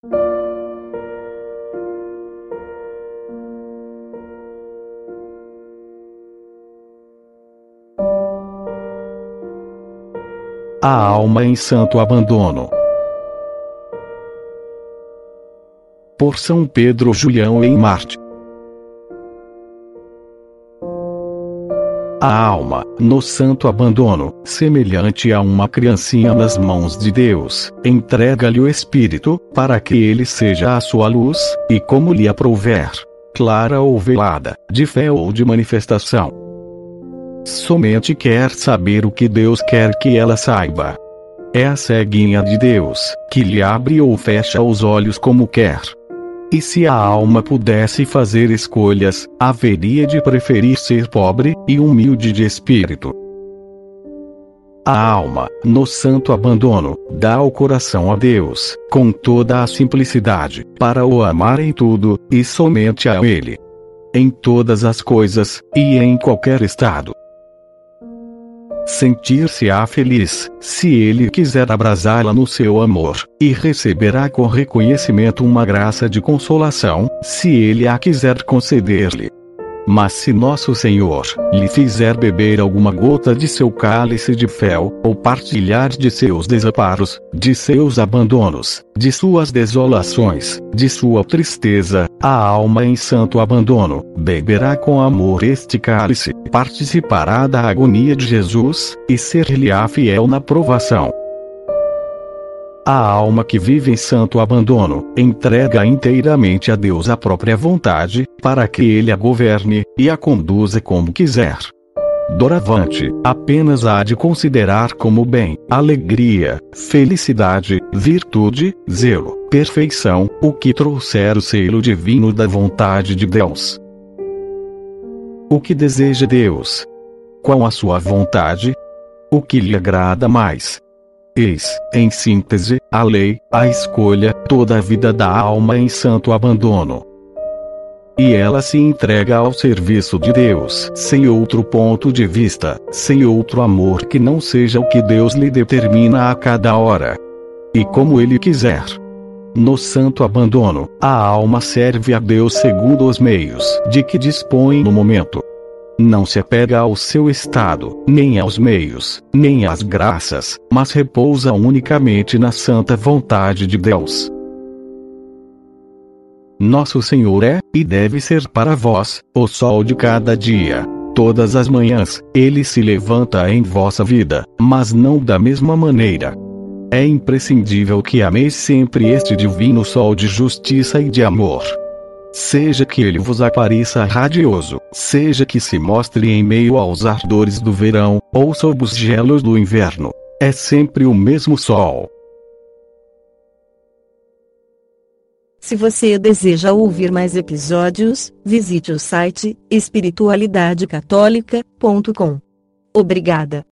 A alma em santo abandono. Por São Pedro Julião em Marte. A alma, no santo abandono, semelhante a uma criancinha nas mãos de Deus, entrega-lhe o Espírito, para que ele seja a sua luz, e como lhe aprouver, clara ou velada, de fé ou de manifestação somente quer saber o que Deus quer que ela saiba. É a ceguinha de Deus, que lhe abre ou fecha os olhos como quer. E se a alma pudesse fazer escolhas, haveria de preferir ser pobre e humilde de espírito. A alma, no santo abandono, dá o coração a Deus, com toda a simplicidade, para o amar em tudo, e somente a Ele. Em todas as coisas, e em qualquer estado sentir-se-á feliz, se ele quiser abrasá-la no seu amor, e receberá com reconhecimento uma graça de consolação, se ele a quiser conceder-lhe. Mas se nosso Senhor lhe fizer beber alguma gota de seu cálice de fel, ou partilhar de seus desamparos, de seus abandonos, de suas desolações, de sua tristeza, a alma em santo abandono, beberá com amor este cálice, participará da agonia de Jesus, e ser-lhe-á fiel na provação. A alma que vive em santo abandono, entrega inteiramente a Deus a própria vontade, para que ele a governe, e a conduza como quiser. Doravante, apenas há de considerar como bem, alegria, felicidade, virtude, zelo, perfeição, o que trouxer o selo divino da vontade de Deus. O que deseja Deus? Qual a sua vontade? O que lhe agrada mais? Eis, em síntese, a lei, a escolha, toda a vida da alma em santo abandono. E ela se entrega ao serviço de Deus, sem outro ponto de vista, sem outro amor que não seja o que Deus lhe determina a cada hora. E como ele quiser. No santo abandono, a alma serve a Deus segundo os meios de que dispõe no momento não se apega ao seu estado, nem aos meios, nem às graças, mas repousa unicamente na santa vontade de Deus. Nosso Senhor é, e deve ser para vós, o sol de cada dia. Todas as manhãs, ele se levanta em vossa vida, mas não da mesma maneira. É imprescindível que ameis sempre este divino sol de justiça e de amor. Seja que ele vos apareça radioso, seja que se mostre em meio aos ardores do verão, ou sob os gelos do inverno. É sempre o mesmo sol. Se você deseja ouvir mais episódios, visite o site espiritualidadecatólica.com. Obrigada.